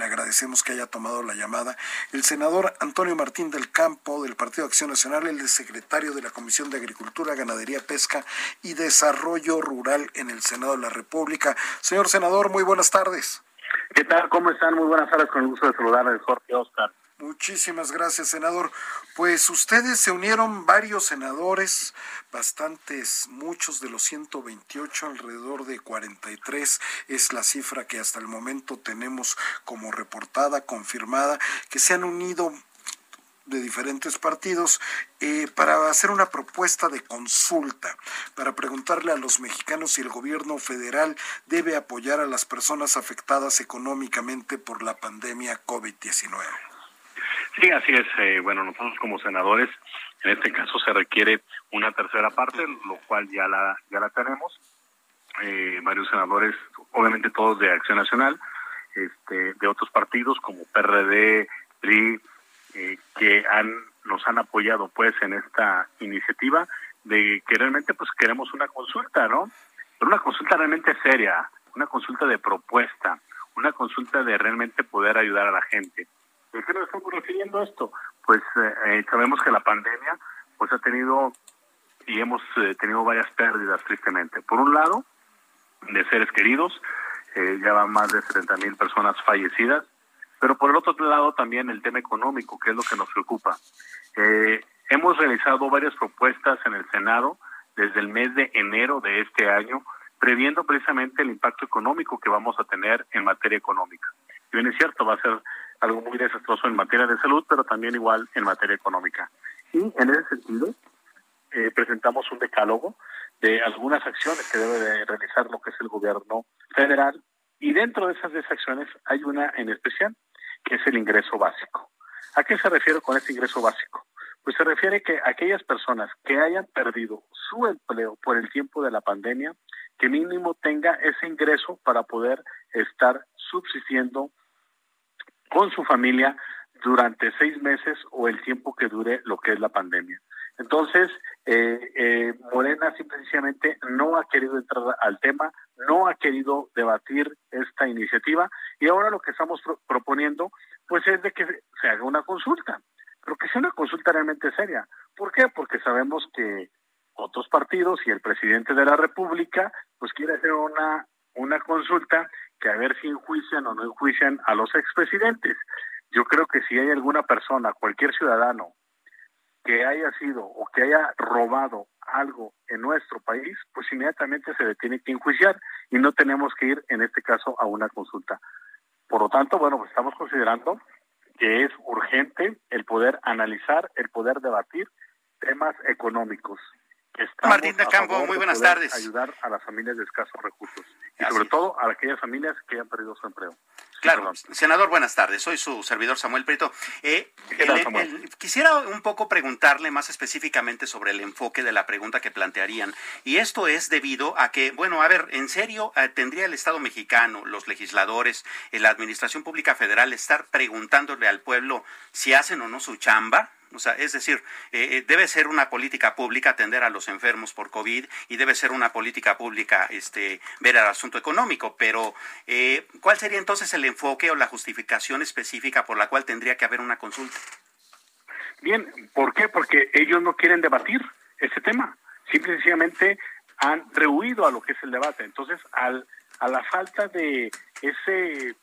Le agradecemos que haya tomado la llamada. El senador Antonio Martín del Campo, del Partido Acción Nacional, el secretario de la Comisión de Agricultura, Ganadería, Pesca y Desarrollo Rural en el Senado de la República. Señor senador, muy buenas tardes. ¿Qué tal? ¿Cómo están? Muy buenas tardes, con el gusto de saludarles, Jorge Oscar. Muchísimas gracias, senador. Pues ustedes se unieron varios senadores, bastantes, muchos de los 128, alrededor de 43 es la cifra que hasta el momento tenemos como reportada, confirmada, que se han unido de diferentes partidos eh, para hacer una propuesta de consulta, para preguntarle a los mexicanos si el gobierno federal debe apoyar a las personas afectadas económicamente por la pandemia COVID-19. Sí, así es. Eh, bueno, nosotros como senadores, en este caso se requiere una tercera parte, lo cual ya la ya la tenemos. Eh, varios senadores, obviamente todos de Acción Nacional, este, de otros partidos como PRD, PRI, eh, que han nos han apoyado pues en esta iniciativa de que realmente pues queremos una consulta, ¿no? Pero una consulta realmente seria, una consulta de propuesta, una consulta de realmente poder ayudar a la gente. ¿De qué nos estamos refiriendo esto? Pues eh, eh, sabemos que la pandemia pues ha tenido y hemos eh, tenido varias pérdidas tristemente. Por un lado, de seres queridos, ya van más de 70 mil personas fallecidas, pero por el otro lado también el tema económico, que es lo que nos preocupa. hemos realizado varias propuestas en el Senado desde el mes de enero de este año, previendo precisamente el impacto económico que vamos a tener en materia económica. Y bien es cierto, va a ser algo muy desastroso en materia de salud, pero también igual en materia económica. Y en ese sentido, eh, presentamos un decálogo de algunas acciones que debe de realizar lo que es el gobierno federal y dentro de esas acciones hay una en especial que es el ingreso básico. ¿A qué se refiere con este ingreso básico? Pues se refiere que aquellas personas que hayan perdido su empleo por el tiempo de la pandemia, que mínimo tenga ese ingreso para poder estar subsistiendo con su familia durante seis meses o el tiempo que dure lo que es la pandemia. Entonces, eh, eh, Morena simplemente no ha querido entrar al tema, no ha querido debatir esta iniciativa y ahora lo que estamos proponiendo pues es de que se haga una consulta, pero que sea una consulta realmente seria. ¿Por qué? Porque sabemos que otros partidos y el presidente de la República pues quiere hacer una, una consulta que a ver si enjuician o no enjuician a los expresidentes. Yo creo que si hay alguna persona, cualquier ciudadano, que haya sido o que haya robado algo en nuestro país, pues inmediatamente se le tiene que enjuiciar y no tenemos que ir, en este caso, a una consulta. Por lo tanto, bueno, pues estamos considerando que es urgente el poder analizar, el poder debatir temas económicos. Martín de Campo, muy buenas tardes. Ayudar a las familias de escasos recursos y sobre todo a aquellas familias que han perdido su empleo. Claro, senador, buenas tardes. Soy su servidor Samuel Prieto. Eh, quisiera un poco preguntarle más específicamente sobre el enfoque de la pregunta que plantearían. Y esto es debido a que, bueno, a ver, ¿en serio eh, tendría el Estado mexicano, los legisladores, eh, la Administración Pública Federal estar preguntándole al pueblo si hacen o no su chamba? O sea, es decir, eh, eh, debe ser una política pública atender a los enfermos por COVID y debe ser una política pública este, ver el asunto económico. Pero, eh, ¿cuál sería entonces el enfoque o la justificación específica por la cual tendría que haber una consulta? Bien, ¿por qué? Porque ellos no quieren debatir ese tema. Simplemente han rehuido a lo que es el debate. Entonces, al, a la falta de ese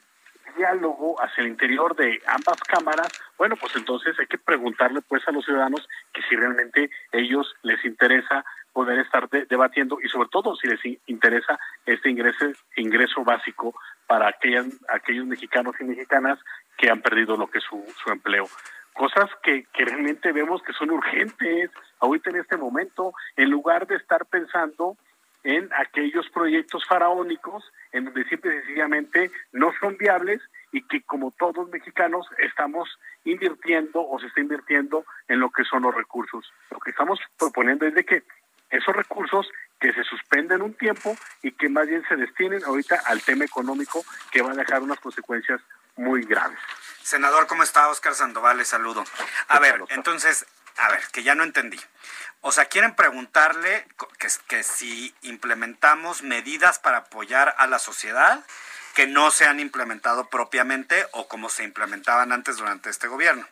diálogo hacia el interior de ambas cámaras, bueno, pues entonces hay que preguntarle pues a los ciudadanos que si realmente ellos les interesa poder estar debatiendo y sobre todo si les interesa este ingreso ingreso básico para aquellas, aquellos mexicanos y mexicanas que han perdido lo que es su, su empleo. Cosas que, que realmente vemos que son urgentes ahorita en este momento, en lugar de estar pensando en aquellos proyectos faraónicos en donde simple y sencillamente no son viables y que como todos mexicanos estamos invirtiendo o se está invirtiendo en lo que son los recursos. Lo que estamos proponiendo es de que esos recursos que se suspenden un tiempo y que más bien se destinen ahorita al tema económico que va a dejar unas consecuencias muy graves. Senador, ¿cómo está? Oscar Sandoval, le saludo. A ver, entonces, a ver, que ya no entendí. O sea, quieren preguntarle que, si implementamos medidas para apoyar a la sociedad que no se han implementado propiamente o como se implementaban antes durante este gobierno.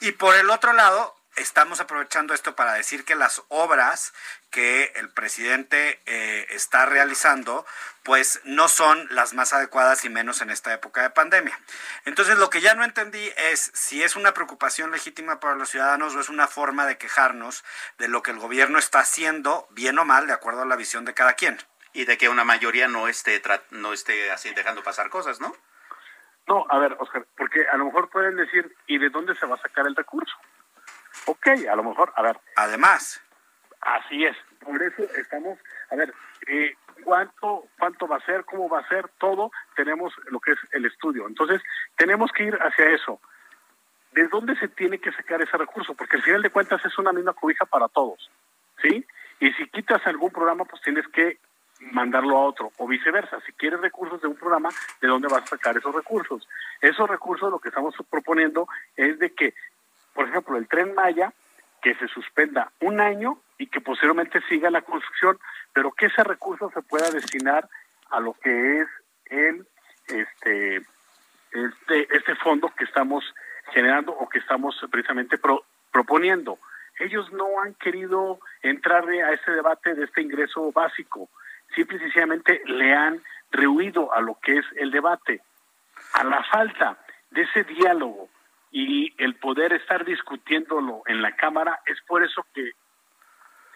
Y por el otro lado, estamos aprovechando esto para decir que las obras que el presidente eh, está realizando, pues no son las más adecuadas y menos en esta época de pandemia. Entonces, lo que ya no entendí es si es una preocupación legítima para los ciudadanos o es una forma de quejarnos de lo que el gobierno está haciendo, bien o mal, de acuerdo a la visión de cada quien. Y de que una mayoría no esté, no esté así dejando pasar cosas, ¿no? No, a ver, Oscar, porque a lo mejor pueden decir, ¿y de dónde se va a sacar el recurso? Ok, a lo mejor, a ver. Además. Así es. Por eso estamos, a ver, eh, cuánto cuánto va a ser, cómo va a ser, todo tenemos lo que es el estudio. Entonces, tenemos que ir hacia eso. ¿De dónde se tiene que sacar ese recurso? Porque al final de cuentas es una misma cobija para todos, ¿sí? Y si quitas algún programa, pues tienes que mandarlo a otro, o viceversa. Si quieres recursos de un programa, ¿de dónde vas a sacar esos recursos? Esos recursos lo que estamos proponiendo es de que por ejemplo, el tren Maya, que se suspenda un año y que posteriormente siga la construcción, pero que ese recurso se pueda destinar a lo que es el este este este fondo que estamos generando o que estamos precisamente proponiendo. Ellos no han querido entrar a ese debate de este ingreso básico, simple y sencillamente le han rehuido a lo que es el debate. A la falta de ese diálogo y el poder estar discutiéndolo en la Cámara es por eso que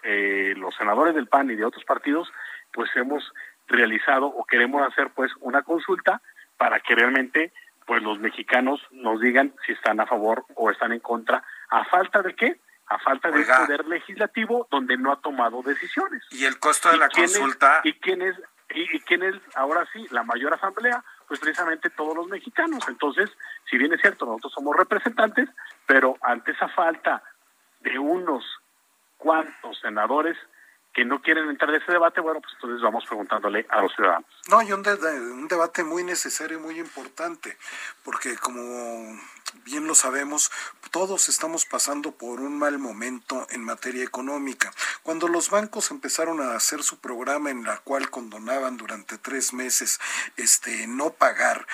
eh, los senadores del PAN y de otros partidos pues hemos realizado o queremos hacer pues una consulta para que realmente pues los mexicanos nos digan si están a favor o están en contra. A falta de qué a falta de poder legislativo donde no ha tomado decisiones. Y el costo de la consulta y quién es y, y quién es ahora sí la mayor asamblea pues precisamente todos los mexicanos. Entonces, si bien es cierto, nosotros somos representantes, pero ante esa falta de unos cuantos senadores que no quieren entrar en ese debate, bueno, pues entonces vamos preguntándole a los ciudadanos. No, y un, un debate muy necesario y muy importante, porque como bien lo sabemos, todos estamos pasando por un mal momento en materia económica. Cuando los bancos empezaron a hacer su programa en la cual condonaban durante tres meses este no pagar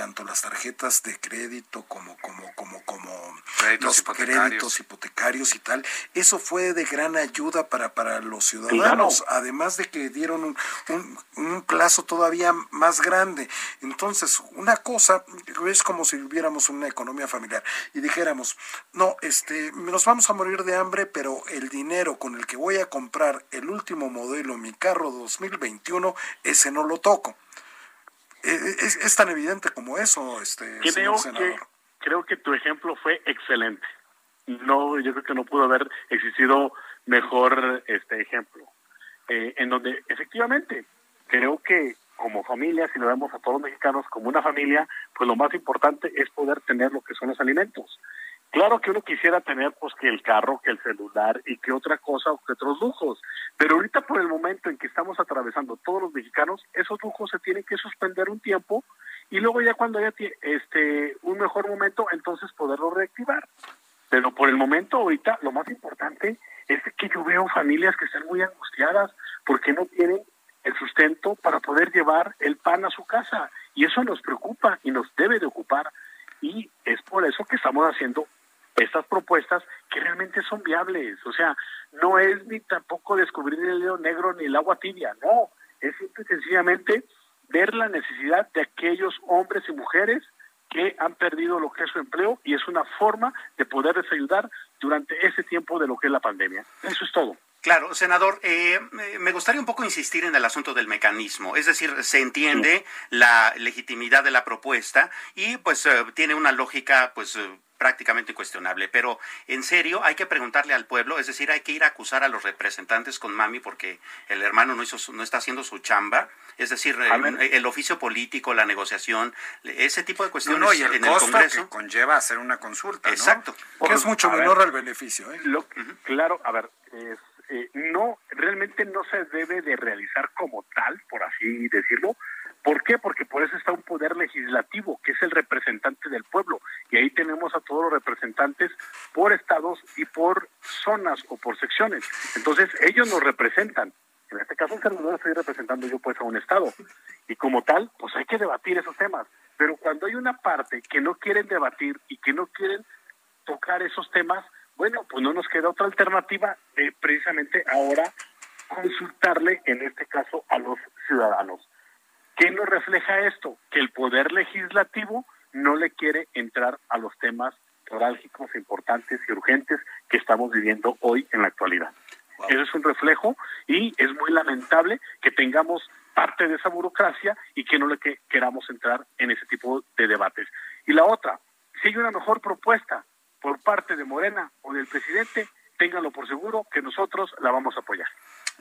tanto las tarjetas de crédito como como como como créditos los hipotecarios. créditos hipotecarios y tal, eso fue de gran ayuda para para los ciudadanos, además de que dieron un, un, un plazo todavía más grande. Entonces, una cosa es como si viviéramos una economía familiar y dijéramos, no, este, nos vamos a morir de hambre, pero el dinero con el que voy a comprar el último modelo, mi carro 2021, ese no lo toco. E, e, es, es tan evidente como eso, este creo señor senador. Que, creo que tu ejemplo fue excelente. No, yo creo que no pudo haber existido mejor este ejemplo. Eh, en donde efectivamente creo que como familia, si lo vemos a todos los mexicanos como una familia, pues lo más importante es poder tener lo que son los alimentos. Claro que uno quisiera tener pues que el carro, que el celular y que otra cosa o que otros lujos, pero ahorita por el momento en que estamos atravesando todos los mexicanos, esos lujos se tienen que suspender un tiempo y luego ya cuando haya este un mejor momento, entonces poderlo reactivar. Pero por el momento ahorita lo más importante es que yo veo familias que están muy angustiadas porque no tienen el sustento para poder llevar el pan a su casa. Y eso nos preocupa y nos debe de ocupar. Y es por eso que estamos haciendo estas propuestas que realmente son viables. O sea, no es ni tampoco descubrir el dedo negro ni el agua tibia, no. Es simple y sencillamente ver la necesidad de aquellos hombres y mujeres que han perdido lo que es su empleo y es una forma de poderles ayudar durante ese tiempo de lo que es la pandemia. Eso es todo. Claro, senador, eh, me gustaría un poco insistir en el asunto del mecanismo. Es decir, se entiende la legitimidad de la propuesta y pues eh, tiene una lógica pues eh, prácticamente incuestionable. Pero en serio, hay que preguntarle al pueblo, es decir, hay que ir a acusar a los representantes con mami porque el hermano no, hizo no está haciendo su chamba. Es decir, el, oficio político, la negociación, ese tipo de cuestiones y el en el Congreso. Que conlleva hacer una consulta. Exacto. Porque es mucho menor el beneficio. ¿eh? Claro, a ver, eh, no, realmente no se debe de realizar como tal, por así decirlo, ¿Por qué? Porque por eso está un poder legislativo, que es el representante del pueblo. Y ahí tenemos a todos los representantes por estados y por zonas o por secciones. Entonces, ellos nos representan. En este caso, el lo estoy representando yo pues a un estado. Y como tal, pues hay que debatir esos temas. Pero cuando hay una parte que no quieren debatir y que no quieren tocar esos temas, bueno, pues no nos queda otra alternativa de precisamente ahora consultarle, en este caso, a los ciudadanos. ¿Qué nos refleja esto? Que el poder legislativo no le quiere entrar a los temas neurálgicos, importantes y urgentes que estamos viviendo hoy en la actualidad. Eso es un reflejo y es muy lamentable que tengamos parte de esa burocracia y que no le queramos entrar en ese tipo de debates. Y la otra, si hay una mejor propuesta por parte de Morena o del presidente, ténganlo por seguro que nosotros la vamos a apoyar.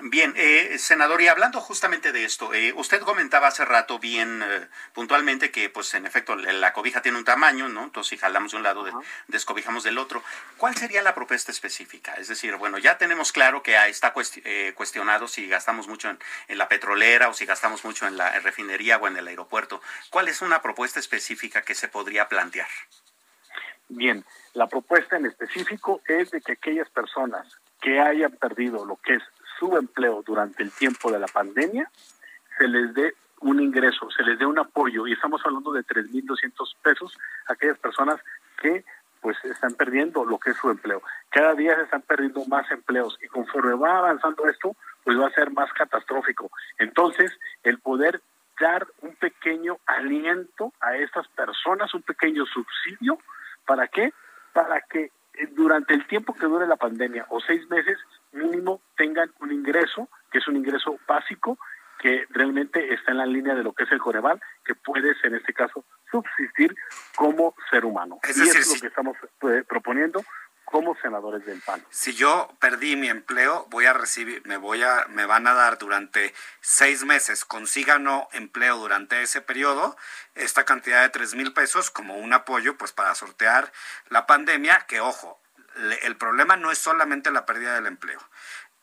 Bien, eh, senador, y hablando justamente de esto, eh, usted comentaba hace rato bien eh, puntualmente que, pues, en efecto, la cobija tiene un tamaño, ¿no? Entonces, si jalamos de un lado, descobijamos del otro. ¿Cuál sería la propuesta específica? Es decir, bueno, ya tenemos claro que está eh, cuestionado si gastamos mucho en, la petrolera o si gastamos mucho en la refinería o en el aeropuerto. ¿Cuál es una propuesta específica que se podría plantear? Bien, la propuesta en específico es de que aquellas personas que hayan perdido lo que es su empleo durante el tiempo de la pandemia, se les dé un ingreso, se les dé un apoyo, y estamos hablando de 3.200 pesos a aquellas personas que pues están perdiendo lo que es su empleo. Cada día se están perdiendo más empleos y conforme va avanzando esto, pues va a ser más catastrófico. Entonces, el poder dar un pequeño aliento a estas personas, un pequeño subsidio, ¿para qué? Para que durante el tiempo que dure la pandemia o seis meses mínimo tengan un ingreso, que es un ingreso básico, que realmente está en la línea de lo que es el Coreval, que puedes en este caso subsistir como ser humano. Es y es lo que estamos eh, Si yo perdí mi empleo, voy a recibir, me voy a, me van a dar durante seis meses, consiga no empleo durante ese periodo, esta cantidad de tres mil pesos como un apoyo, pues para sortear la pandemia, que ojo, el problema no es solamente la pérdida del empleo,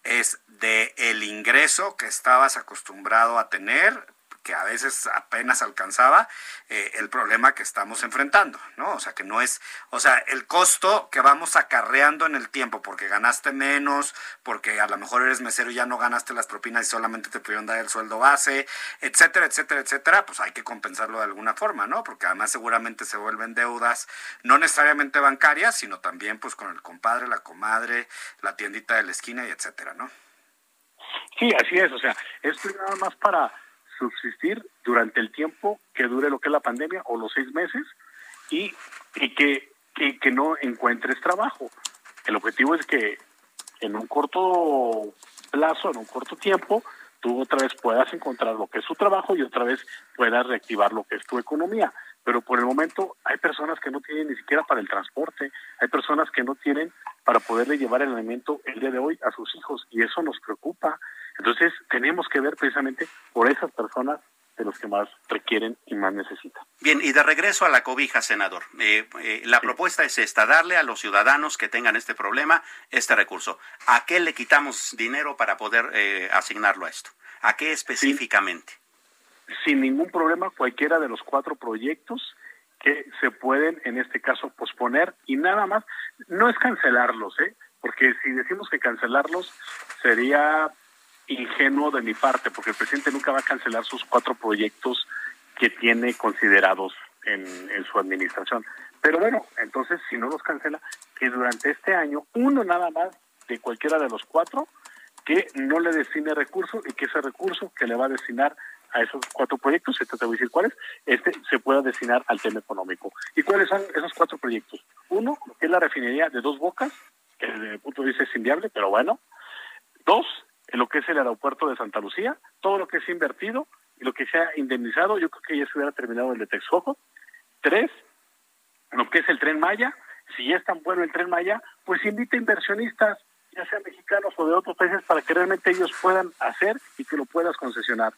es de el ingreso que estabas acostumbrado a tener que a veces apenas alcanzaba eh, el problema que estamos enfrentando, ¿no? O sea, que no es, o sea, el costo que vamos acarreando en el tiempo, porque ganaste menos, porque a lo mejor eres mesero y ya no ganaste las propinas y solamente te pudieron dar el sueldo base, etcétera, etcétera, etcétera, pues hay que compensarlo de alguna forma, ¿no? Porque además seguramente se vuelven deudas, no necesariamente bancarias, sino también pues con el compadre, la comadre, la tiendita de la esquina y etcétera, ¿no? Sí, así es, o sea, esto es nada más para subsistir durante el tiempo que dure lo que es la pandemia o los seis meses y, y que, que, no encuentres trabajo. El objetivo es que en un corto plazo, en un corto tiempo, tú otra vez puedas encontrar lo que es tu trabajo y otra vez puedas reactivar lo que es tu economía. Pero por el momento hay personas que no tienen ni siquiera para el transporte, hay personas que no tienen para poderle llevar el alimento el día de hoy a sus hijos y eso nos preocupa. Entonces, tenemos que ver precisamente por esas personas de los que más requieren y más necesitan. Bien, y de regreso a la cobija, senador. Eh, eh, la propuesta es esta, darle a los ciudadanos que tengan este problema este recurso. ¿A qué le quitamos dinero para poder eh, asignarlo a esto? ¿A qué específicamente? Sin, ningún problema, cualquiera de los cuatro proyectos que se pueden, en este caso, posponer y nada más, no es cancelarlos, ¿eh? porque si decimos que cancelarlos sería ingenuo de mi parte, porque el presidente nunca va a cancelar sus cuatro proyectos que tiene considerados en, su administración. Pero bueno, entonces si no los cancela, que durante este año uno nada más de cualquiera de los cuatro que no le destine recursos y que ese recurso que le va a destinar a esos cuatro proyectos, este te voy a decir cuáles, este se pueda destinar al tema económico. ¿Y cuáles son esos cuatro proyectos? Uno, que es la refinería de dos bocas, que desde mi punto de vista es inviable, pero bueno. Dos, en lo que es el aeropuerto de Santa Lucía, todo lo que se ha invertido y lo que se ha indemnizado, yo creo que ya se hubiera terminado el de Texcoco. Tres, lo que es el tren Maya, si es tan bueno el tren Maya, pues invita inversionistas, ya sean mexicanos o de otros países, para que realmente ellos puedan hacer y que lo puedas concesionar.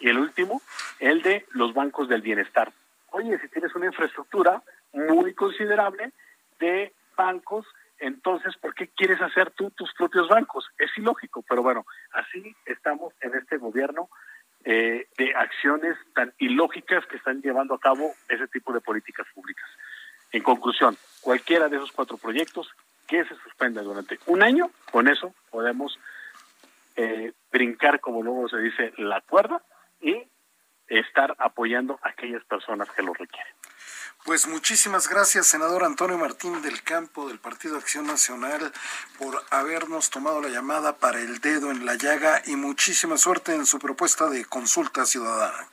Y el último, el de los bancos del bienestar. Oye, si tienes una infraestructura muy considerable de bancos, entonces, ¿por qué quieres hacer tú tus propios bancos? Es ilógico, pero bueno, así estamos en este gobierno eh, de acciones tan ilógicas que están llevando a cabo ese tipo de políticas públicas. En conclusión, cualquiera de esos cuatro proyectos que se suspenda durante un año, con eso podemos eh, brincar, como luego se dice, la cuerda y estar apoyando a aquellas personas que lo requieren. Pues muchísimas gracias, senador Antonio Martín del Campo del Partido Acción Nacional, por habernos tomado la llamada para el dedo en la llaga y muchísima suerte en su propuesta de consulta ciudadana.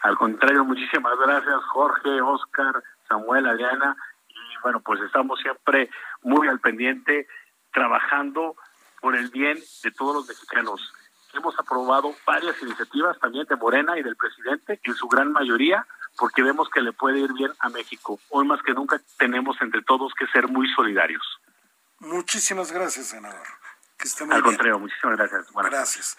Al contrario, muchísimas gracias, Jorge, Oscar, Samuel, Adriana, y bueno, pues estamos siempre muy al pendiente, trabajando por el bien de todos los mexicanos. Hemos aprobado varias iniciativas también de Morena y del presidente, en su gran mayoría, porque vemos que le puede ir bien a México. Hoy más que nunca tenemos entre todos que ser muy solidarios. Muchísimas gracias, senador. Que esté muy Al contrario, muchísimas gracias. Buenas gracias.